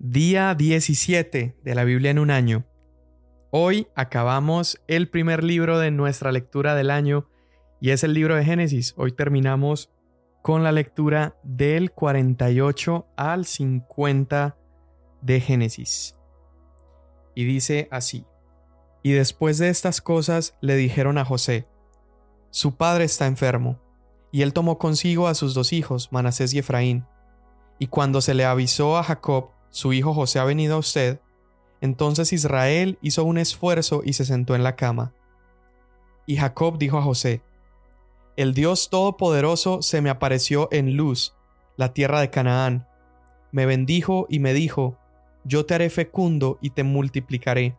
Día 17 de la Biblia en un año. Hoy acabamos el primer libro de nuestra lectura del año y es el libro de Génesis. Hoy terminamos con la lectura del 48 al 50 de Génesis. Y dice así. Y después de estas cosas le dijeron a José, su padre está enfermo, y él tomó consigo a sus dos hijos, Manasés y Efraín. Y cuando se le avisó a Jacob, su hijo José ha venido a usted. Entonces Israel hizo un esfuerzo y se sentó en la cama. Y Jacob dijo a José, El Dios Todopoderoso se me apareció en luz, la tierra de Canaán. Me bendijo y me dijo, Yo te haré fecundo y te multiplicaré,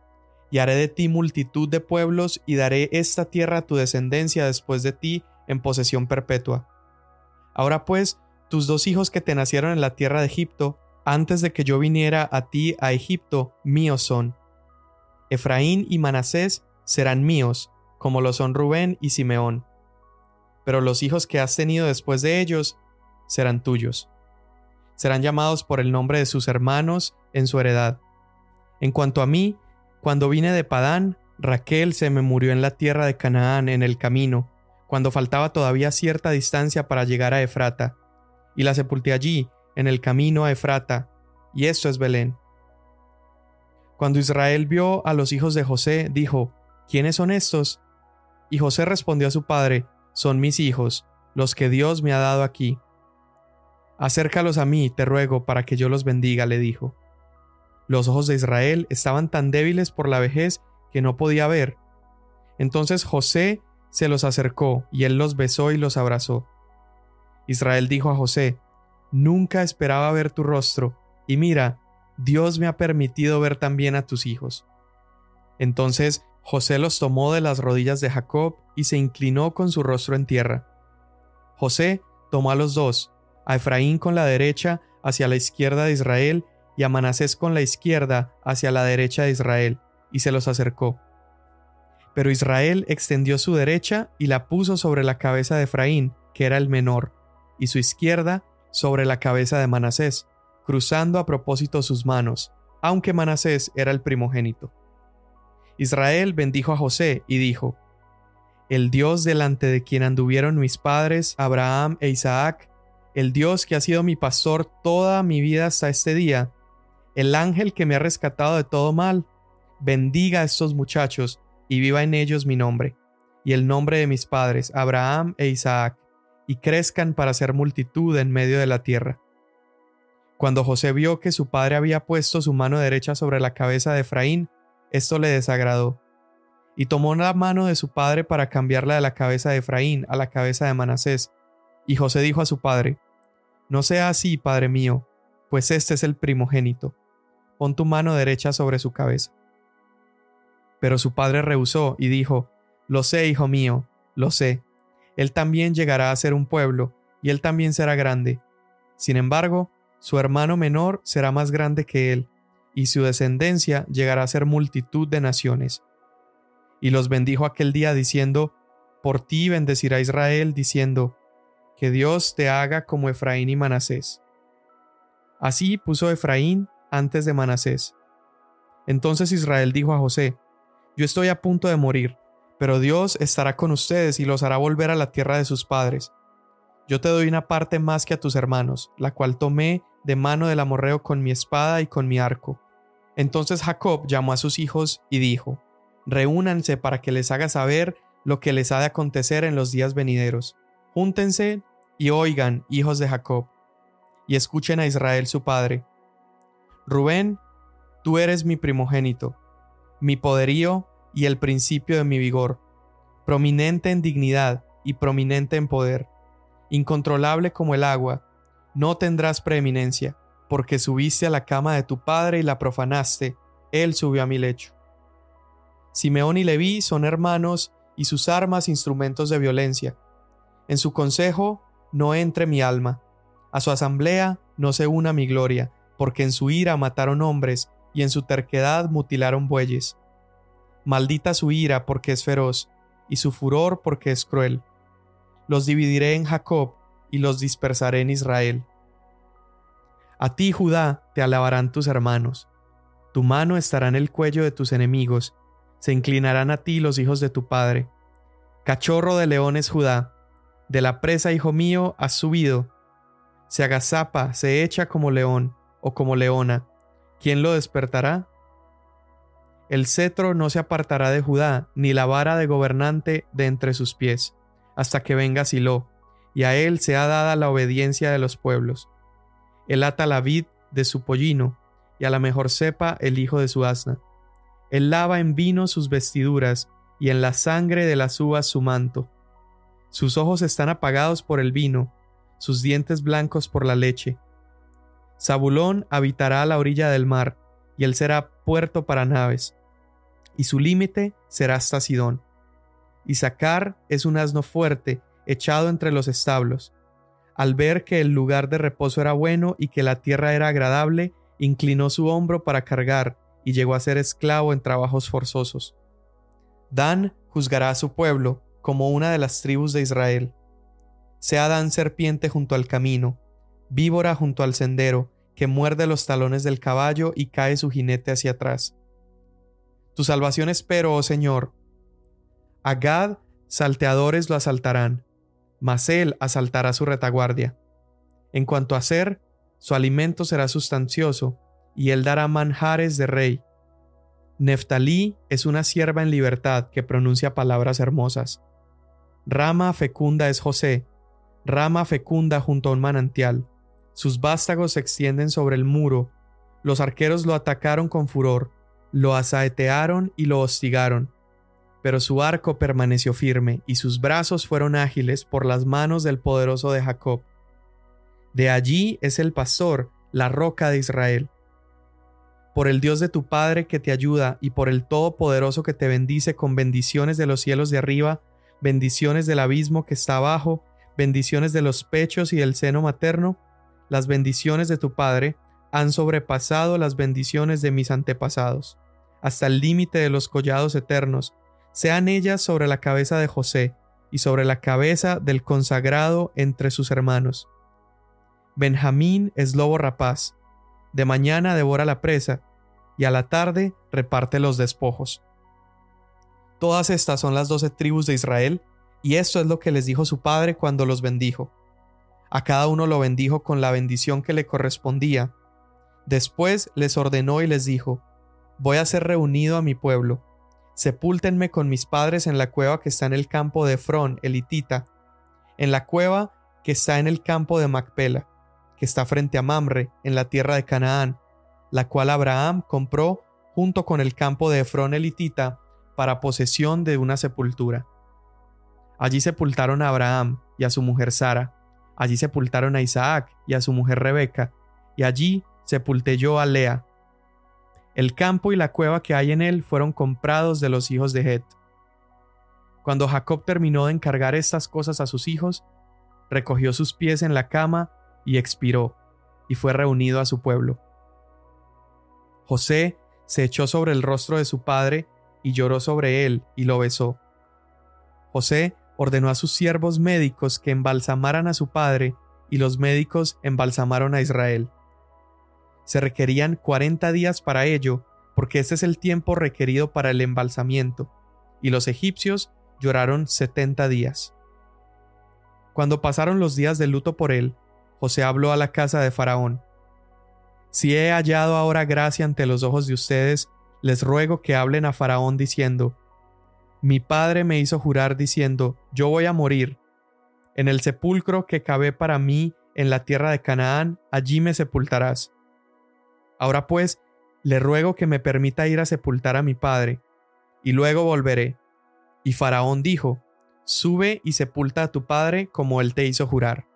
y haré de ti multitud de pueblos y daré esta tierra a tu descendencia después de ti en posesión perpetua. Ahora pues, tus dos hijos que te nacieron en la tierra de Egipto, antes de que yo viniera a ti a Egipto, míos son. Efraín y Manasés serán míos, como lo son Rubén y Simeón. Pero los hijos que has tenido después de ellos serán tuyos. Serán llamados por el nombre de sus hermanos en su heredad. En cuanto a mí, cuando vine de Padán, Raquel se me murió en la tierra de Canaán en el camino, cuando faltaba todavía cierta distancia para llegar a Efrata, y la sepulté allí, en el camino a Efrata, y esto es Belén. Cuando Israel vio a los hijos de José, dijo, ¿quiénes son estos? Y José respondió a su padre, son mis hijos, los que Dios me ha dado aquí. Acércalos a mí, te ruego, para que yo los bendiga, le dijo. Los ojos de Israel estaban tan débiles por la vejez que no podía ver. Entonces José se los acercó, y él los besó y los abrazó. Israel dijo a José, Nunca esperaba ver tu rostro, y mira, Dios me ha permitido ver también a tus hijos. Entonces José los tomó de las rodillas de Jacob y se inclinó con su rostro en tierra. José tomó a los dos, a Efraín con la derecha hacia la izquierda de Israel y a Manasés con la izquierda hacia la derecha de Israel, y se los acercó. Pero Israel extendió su derecha y la puso sobre la cabeza de Efraín, que era el menor, y su izquierda sobre la cabeza de Manasés, cruzando a propósito sus manos, aunque Manasés era el primogénito. Israel bendijo a José y dijo, El Dios delante de quien anduvieron mis padres, Abraham e Isaac, el Dios que ha sido mi pastor toda mi vida hasta este día, el ángel que me ha rescatado de todo mal, bendiga a estos muchachos y viva en ellos mi nombre, y el nombre de mis padres, Abraham e Isaac, y crezcan para ser multitud en medio de la tierra. Cuando José vio que su padre había puesto su mano derecha sobre la cabeza de Efraín, esto le desagradó, y tomó la mano de su padre para cambiarla de la cabeza de Efraín a la cabeza de Manasés. Y José dijo a su padre, No sea así, padre mío, pues este es el primogénito. Pon tu mano derecha sobre su cabeza. Pero su padre rehusó y dijo, Lo sé, hijo mío, lo sé, él también llegará a ser un pueblo, y él también será grande. Sin embargo, su hermano menor será más grande que él, y su descendencia llegará a ser multitud de naciones. Y los bendijo aquel día diciendo, Por ti bendecirá Israel, diciendo, Que Dios te haga como Efraín y Manasés. Así puso Efraín antes de Manasés. Entonces Israel dijo a José, Yo estoy a punto de morir, pero Dios estará con ustedes y los hará volver a la tierra de sus padres. Yo te doy una parte más que a tus hermanos, la cual tomé de mano del amorreo con mi espada y con mi arco. Entonces Jacob llamó a sus hijos y dijo, Reúnanse para que les haga saber lo que les ha de acontecer en los días venideros. Júntense y oigan, hijos de Jacob, y escuchen a Israel su padre. Rubén, tú eres mi primogénito, mi poderío y el principio de mi vigor, prominente en dignidad y prominente en poder, incontrolable como el agua, no tendrás preeminencia, porque subiste a la cama de tu padre y la profanaste, él subió a mi lecho. Simeón y Leví son hermanos y sus armas instrumentos de violencia. En su consejo no entre mi alma, a su asamblea no se una mi gloria, porque en su ira mataron hombres y en su terquedad mutilaron bueyes. Maldita su ira porque es feroz, y su furor porque es cruel. Los dividiré en Jacob y los dispersaré en Israel. A ti, Judá, te alabarán tus hermanos. Tu mano estará en el cuello de tus enemigos, se inclinarán a ti los hijos de tu padre. Cachorro de leones, Judá, de la presa, hijo mío, has subido. Se agazapa, se echa como león o como leona. ¿Quién lo despertará? El cetro no se apartará de Judá, ni la vara de gobernante de entre sus pies, hasta que venga Silo, y a él sea dada la obediencia de los pueblos. Él ata la vid de su pollino, y a la mejor cepa el hijo de su asna. Él lava en vino sus vestiduras, y en la sangre de las uvas su manto. Sus ojos están apagados por el vino, sus dientes blancos por la leche. Zabulón habitará a la orilla del mar, y él será puerto para naves y su límite será hasta Sidón. Isaacar es un asno fuerte, echado entre los establos. Al ver que el lugar de reposo era bueno y que la tierra era agradable, inclinó su hombro para cargar y llegó a ser esclavo en trabajos forzosos. Dan juzgará a su pueblo como una de las tribus de Israel. Sea Dan serpiente junto al camino, víbora junto al sendero, que muerde los talones del caballo y cae su jinete hacia atrás. Tu salvación espero, oh Señor. A Gad salteadores lo asaltarán, mas él asaltará su retaguardia. En cuanto a ser, su alimento será sustancioso, y él dará manjares de rey. Neftalí es una sierva en libertad que pronuncia palabras hermosas. Rama fecunda es José, rama fecunda junto a un manantial. Sus vástagos se extienden sobre el muro. Los arqueros lo atacaron con furor lo asaetearon y lo hostigaron, pero su arco permaneció firme y sus brazos fueron ágiles por las manos del poderoso de Jacob. De allí es el pastor, la roca de Israel. Por el Dios de tu Padre que te ayuda y por el Todopoderoso que te bendice con bendiciones de los cielos de arriba, bendiciones del abismo que está abajo, bendiciones de los pechos y del seno materno, las bendiciones de tu Padre han sobrepasado las bendiciones de mis antepasados hasta el límite de los collados eternos, sean ellas sobre la cabeza de José y sobre la cabeza del consagrado entre sus hermanos. Benjamín es lobo rapaz, de mañana devora la presa, y a la tarde reparte los despojos. Todas estas son las doce tribus de Israel, y esto es lo que les dijo su padre cuando los bendijo. A cada uno lo bendijo con la bendición que le correspondía. Después les ordenó y les dijo, voy a ser reunido a mi pueblo. Sepúltenme con mis padres en la cueva que está en el campo de Efrón, elitita, en la cueva que está en el campo de Macpela, que está frente a Mamre, en la tierra de Canaán, la cual Abraham compró junto con el campo de Efrón elitita para posesión de una sepultura. Allí sepultaron a Abraham y a su mujer Sara, allí sepultaron a Isaac y a su mujer Rebeca, y allí sepulté yo a Lea, el campo y la cueva que hay en él fueron comprados de los hijos de Het. Cuando Jacob terminó de encargar estas cosas a sus hijos, recogió sus pies en la cama y expiró, y fue reunido a su pueblo. José se echó sobre el rostro de su padre y lloró sobre él y lo besó. José ordenó a sus siervos médicos que embalsamaran a su padre, y los médicos embalsamaron a Israel. Se requerían 40 días para ello, porque este es el tiempo requerido para el embalsamiento, y los egipcios lloraron 70 días. Cuando pasaron los días de luto por él, José habló a la casa de Faraón. Si he hallado ahora gracia ante los ojos de ustedes, les ruego que hablen a Faraón diciendo, Mi padre me hizo jurar diciendo, Yo voy a morir. En el sepulcro que cabe para mí en la tierra de Canaán, allí me sepultarás. Ahora pues, le ruego que me permita ir a sepultar a mi padre, y luego volveré. Y Faraón dijo, Sube y sepulta a tu padre como él te hizo jurar.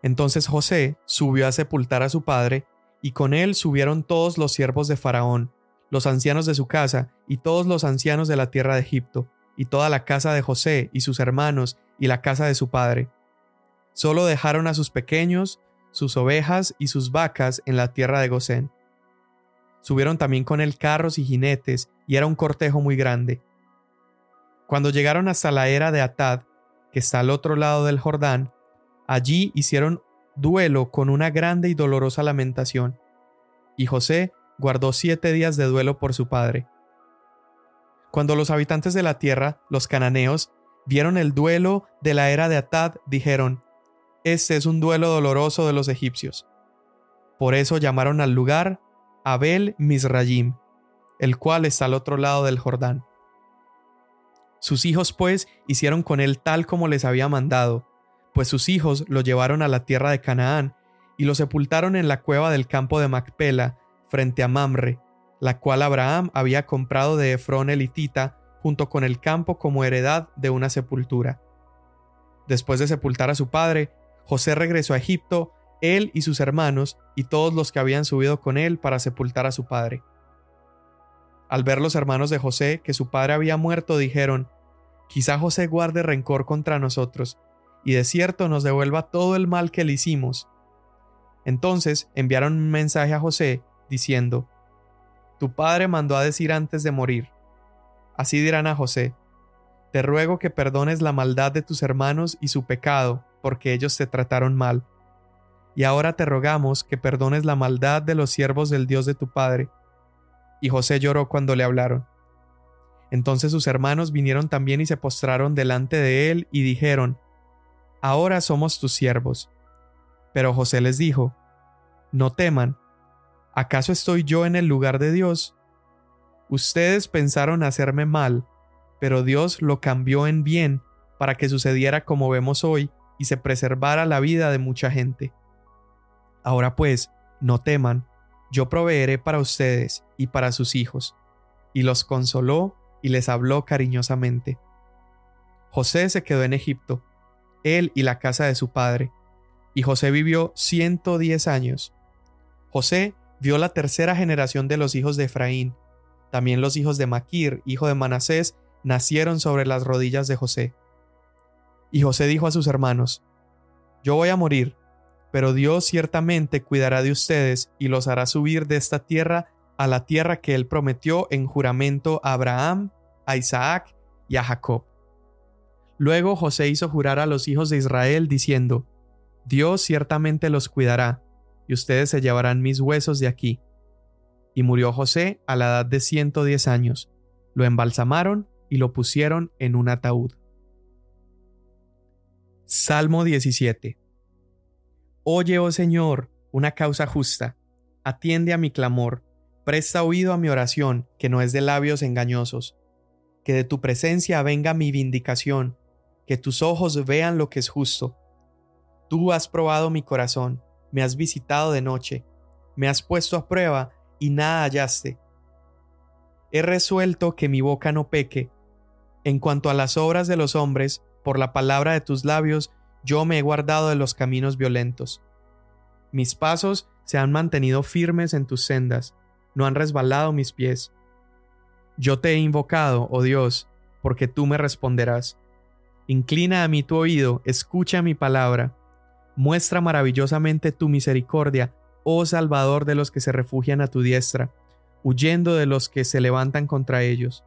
Entonces José subió a sepultar a su padre, y con él subieron todos los siervos de Faraón, los ancianos de su casa, y todos los ancianos de la tierra de Egipto, y toda la casa de José, y sus hermanos, y la casa de su padre. Solo dejaron a sus pequeños, sus ovejas y sus vacas en la tierra de Gosén. Subieron también con él carros y jinetes, y era un cortejo muy grande. Cuando llegaron hasta la era de Atad, que está al otro lado del Jordán, allí hicieron duelo con una grande y dolorosa lamentación. Y José guardó siete días de duelo por su padre. Cuando los habitantes de la tierra, los cananeos, vieron el duelo de la era de Atad, dijeron, Este es un duelo doloroso de los egipcios. Por eso llamaron al lugar Abel Misrayim, el cual está al otro lado del Jordán. Sus hijos pues hicieron con él tal como les había mandado, pues sus hijos lo llevaron a la tierra de Canaán y lo sepultaron en la cueva del campo de Macpela, frente a Mamre, la cual Abraham había comprado de Efrón elitita junto con el campo como heredad de una sepultura. Después de sepultar a su padre, José regresó a Egipto, él y sus hermanos, y todos los que habían subido con él para sepultar a su padre. Al ver los hermanos de José que su padre había muerto, dijeron, Quizá José guarde rencor contra nosotros, y de cierto nos devuelva todo el mal que le hicimos. Entonces enviaron un mensaje a José, diciendo, Tu padre mandó a decir antes de morir, Así dirán a José, Te ruego que perdones la maldad de tus hermanos y su pecado, porque ellos te trataron mal. Y ahora te rogamos que perdones la maldad de los siervos del Dios de tu padre. Y José lloró cuando le hablaron. Entonces sus hermanos vinieron también y se postraron delante de él y dijeron, Ahora somos tus siervos. Pero José les dijo, No teman, ¿acaso estoy yo en el lugar de Dios? Ustedes pensaron hacerme mal, pero Dios lo cambió en bien para que sucediera como vemos hoy y se preservara la vida de mucha gente. Ahora pues, no teman, yo proveeré para ustedes y para sus hijos. Y los consoló y les habló cariñosamente. José se quedó en Egipto, él y la casa de su padre, y José vivió ciento diez años. José vio la tercera generación de los hijos de Efraín, también los hijos de Maquir, hijo de Manasés, nacieron sobre las rodillas de José. Y José dijo a sus hermanos, Yo voy a morir, pero Dios ciertamente cuidará de ustedes y los hará subir de esta tierra a la tierra que él prometió en juramento a Abraham, a Isaac y a Jacob. Luego José hizo jurar a los hijos de Israel diciendo, Dios ciertamente los cuidará, y ustedes se llevarán mis huesos de aquí y murió José a la edad de 110 años. Lo embalsamaron y lo pusieron en un ataúd. Salmo 17 Oye, oh Señor, una causa justa, atiende a mi clamor, presta oído a mi oración, que no es de labios engañosos. Que de tu presencia venga mi vindicación, que tus ojos vean lo que es justo. Tú has probado mi corazón, me has visitado de noche, me has puesto a prueba y nada hallaste. He resuelto que mi boca no peque. En cuanto a las obras de los hombres, por la palabra de tus labios, yo me he guardado de los caminos violentos. Mis pasos se han mantenido firmes en tus sendas, no han resbalado mis pies. Yo te he invocado, oh Dios, porque tú me responderás. Inclina a mí tu oído, escucha mi palabra. Muestra maravillosamente tu misericordia oh Salvador de los que se refugian a tu diestra, huyendo de los que se levantan contra ellos.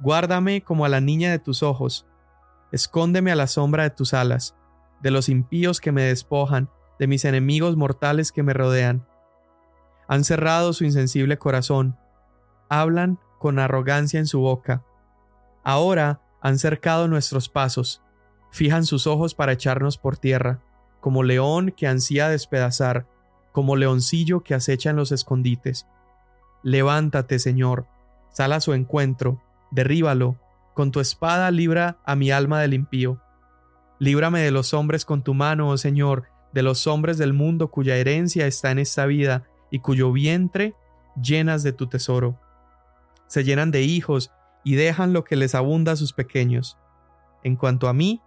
Guárdame como a la niña de tus ojos, escóndeme a la sombra de tus alas, de los impíos que me despojan, de mis enemigos mortales que me rodean. Han cerrado su insensible corazón, hablan con arrogancia en su boca. Ahora han cercado nuestros pasos, fijan sus ojos para echarnos por tierra, como león que ansía despedazar, como leoncillo que acecha en los escondites. Levántate, Señor, sal a su encuentro, derríbalo, con tu espada libra a mi alma del impío. Líbrame de los hombres con tu mano, oh Señor, de los hombres del mundo cuya herencia está en esta vida y cuyo vientre llenas de tu tesoro. Se llenan de hijos y dejan lo que les abunda a sus pequeños. En cuanto a mí,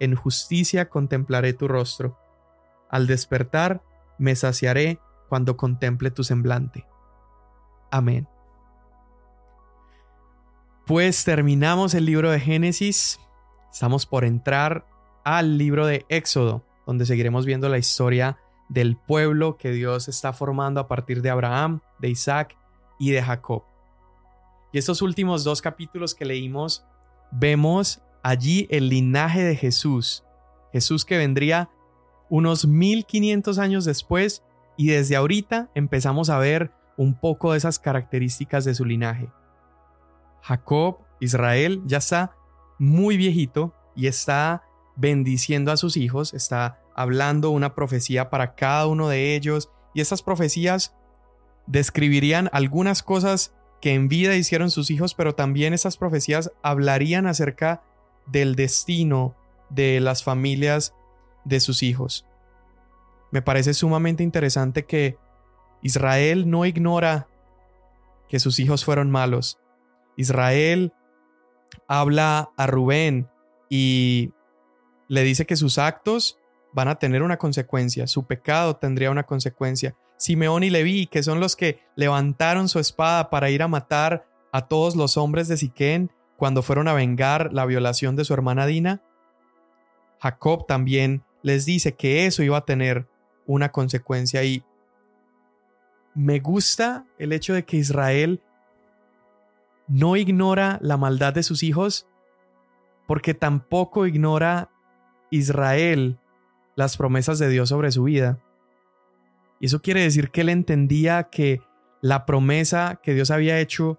en justicia contemplaré tu rostro. Al despertar, me saciaré cuando contemple tu semblante. Amén. Pues terminamos el libro de Génesis, estamos por entrar al libro de Éxodo, donde seguiremos viendo la historia del pueblo que Dios está formando a partir de Abraham, de Isaac y de Jacob. Y estos últimos dos capítulos que leímos, vemos allí el linaje de Jesús, Jesús que vendría unos 1500 años después y desde ahorita empezamos a ver un poco de esas características de su linaje. Jacob, Israel, ya está muy viejito y está bendiciendo a sus hijos, está hablando una profecía para cada uno de ellos y estas profecías describirían algunas cosas que en vida hicieron sus hijos, pero también estas profecías hablarían acerca del destino de las familias de sus hijos. Me parece sumamente interesante que Israel no ignora que sus hijos fueron malos. Israel habla a Rubén y le dice que sus actos van a tener una consecuencia, su pecado tendría una consecuencia. Simeón y Leví, que son los que levantaron su espada para ir a matar a todos los hombres de Siquén cuando fueron a vengar la violación de su hermana Dina, Jacob también les dice que eso iba a tener una consecuencia y me gusta el hecho de que Israel no ignora la maldad de sus hijos porque tampoco ignora Israel las promesas de Dios sobre su vida. Y eso quiere decir que él entendía que la promesa que Dios había hecho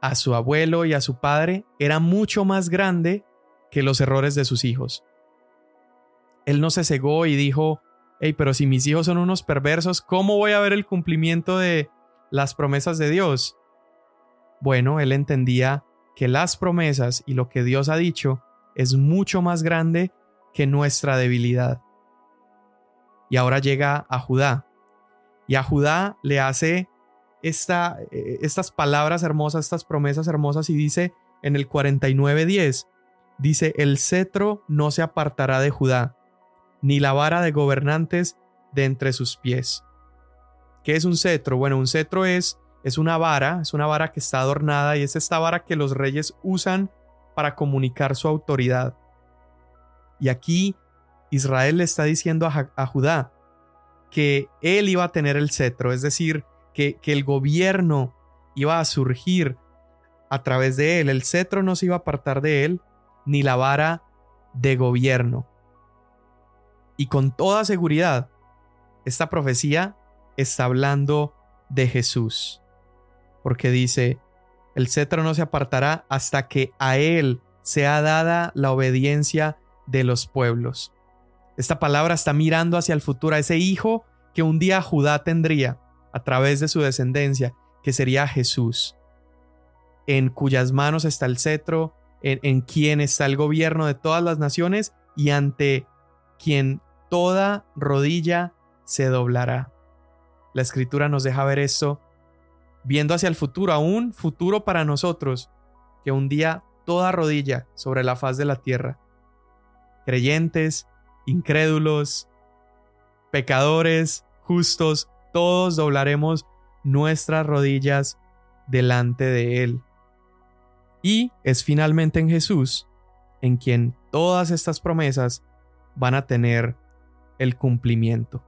a su abuelo y a su padre era mucho más grande que los errores de sus hijos. Él no se cegó y dijo, hey, pero si mis hijos son unos perversos, ¿cómo voy a ver el cumplimiento de las promesas de Dios? Bueno, él entendía que las promesas y lo que Dios ha dicho es mucho más grande que nuestra debilidad. Y ahora llega a Judá. Y a Judá le hace eh, estas palabras hermosas, estas promesas hermosas y dice en el 49.10, dice, el cetro no se apartará de Judá, ni la vara de gobernantes de entre sus pies. ¿Qué es un cetro? Bueno, un cetro es, es una vara, es una vara que está adornada y es esta vara que los reyes usan para comunicar su autoridad. Y aquí Israel le está diciendo a, Judá que él iba a tener el cetro, es decir, que, que el gobierno iba a surgir a través de él, el cetro no se iba a apartar de él, ni la vara de gobierno. Y con toda seguridad, esta profecía está hablando de Jesús, porque dice, el cetro no se apartará hasta que a él sea dada la obediencia de los pueblos. Esta palabra está mirando hacia el futuro, a ese hijo que un día Judá tendría a través de su descendencia, que sería Jesús, en cuyas manos está el cetro, en, en quien está el gobierno de todas las naciones y ante quien toda rodilla se doblará. La escritura nos deja ver esto, viendo hacia el futuro, a un futuro para nosotros, que un día toda rodilla sobre la faz de la tierra, creyentes, incrédulos, pecadores, justos, todos doblaremos nuestras rodillas delante de Él. Y es finalmente en Jesús en quien todas estas promesas van a tener el cumplimiento.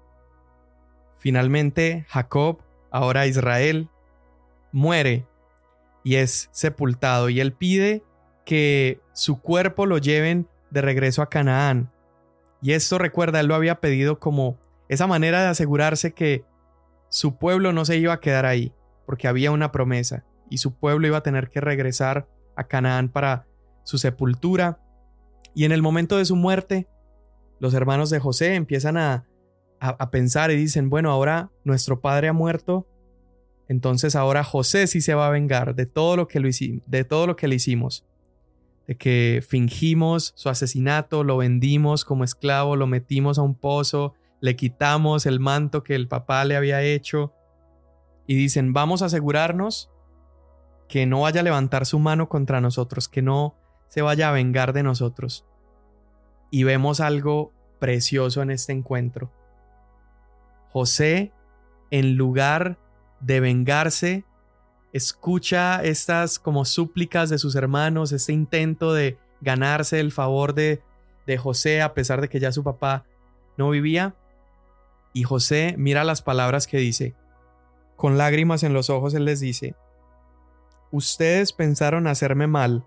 Finalmente, Jacob, ahora Israel, muere y es sepultado y él pide que su cuerpo lo lleven de regreso a Canaán. Y esto recuerda, él lo había pedido como esa manera de asegurarse que su pueblo no se iba a quedar ahí, porque había una promesa, y su pueblo iba a tener que regresar a Canaán para su sepultura. Y en el momento de su muerte, los hermanos de José empiezan a, a, pensar y dicen, bueno, ahora nuestro padre ha muerto, entonces ahora José sí se va a vengar de todo lo que, lo de todo lo que le hicimos, de que fingimos su asesinato, lo vendimos como esclavo, lo metimos a un pozo, le quitamos el manto que el papá le había hecho y dicen, vamos a asegurarnos que no vaya a levantar su mano contra nosotros, que no se vaya a vengar de nosotros y vemos algo precioso en este encuentro. José, en lugar de vengarse, escucha estas como súplicas de sus hermanos, este intento de ganarse el favor de, de José a pesar de que ya su papá no vivía. Y José mira las palabras que dice. Con lágrimas en los ojos él les dice, Ustedes pensaron hacerme mal,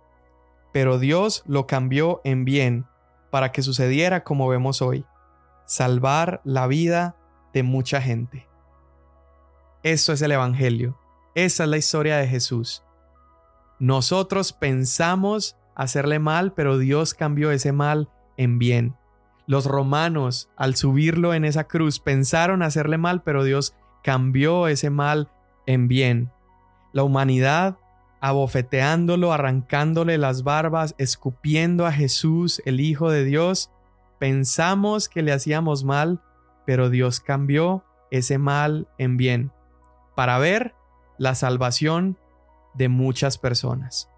pero Dios lo cambió en bien para que sucediera como vemos hoy. salvar la vida de mucha gente. Eso es el Evangelio. Esa es la historia de Jesús. Nosotros pensamos hacerle mal, pero Dios cambió ese mal en bien. Los romanos, al subirlo en esa cruz, pensaron hacerle mal, pero Dios cambió ese mal en bien. La humanidad, abofeteándolo, arrancándole las barbas, escupiendo a Jesús, el Hijo de Dios, pensamos que le hacíamos mal, pero Dios cambió ese mal en bien, para ver la salvación de muchas personas.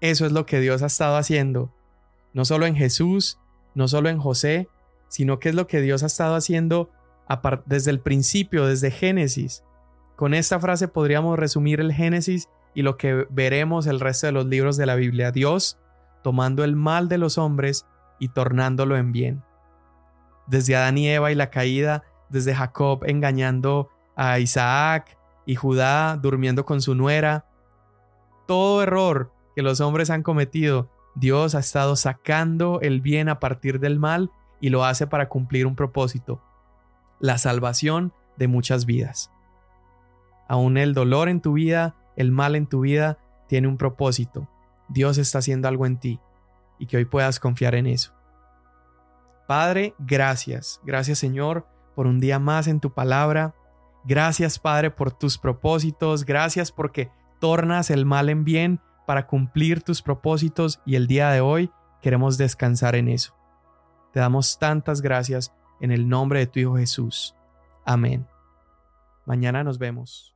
Eso es lo que Dios ha estado haciendo, no solo en Jesús, no solo en José, sino que es lo que Dios ha estado haciendo desde el principio, desde Génesis. Con esta frase podríamos resumir el Génesis y lo que veremos el resto de los libros de la Biblia. Dios tomando el mal de los hombres y tornándolo en bien. Desde Adán y Eva y la caída, desde Jacob engañando a Isaac y Judá durmiendo con su nuera, todo error que los hombres han cometido, Dios ha estado sacando el bien a partir del mal y lo hace para cumplir un propósito, la salvación de muchas vidas. Aún el dolor en tu vida, el mal en tu vida, tiene un propósito. Dios está haciendo algo en ti y que hoy puedas confiar en eso. Padre, gracias. Gracias Señor por un día más en tu palabra. Gracias Padre por tus propósitos. Gracias porque tornas el mal en bien para cumplir tus propósitos y el día de hoy queremos descansar en eso. Te damos tantas gracias en el nombre de tu Hijo Jesús. Amén. Mañana nos vemos.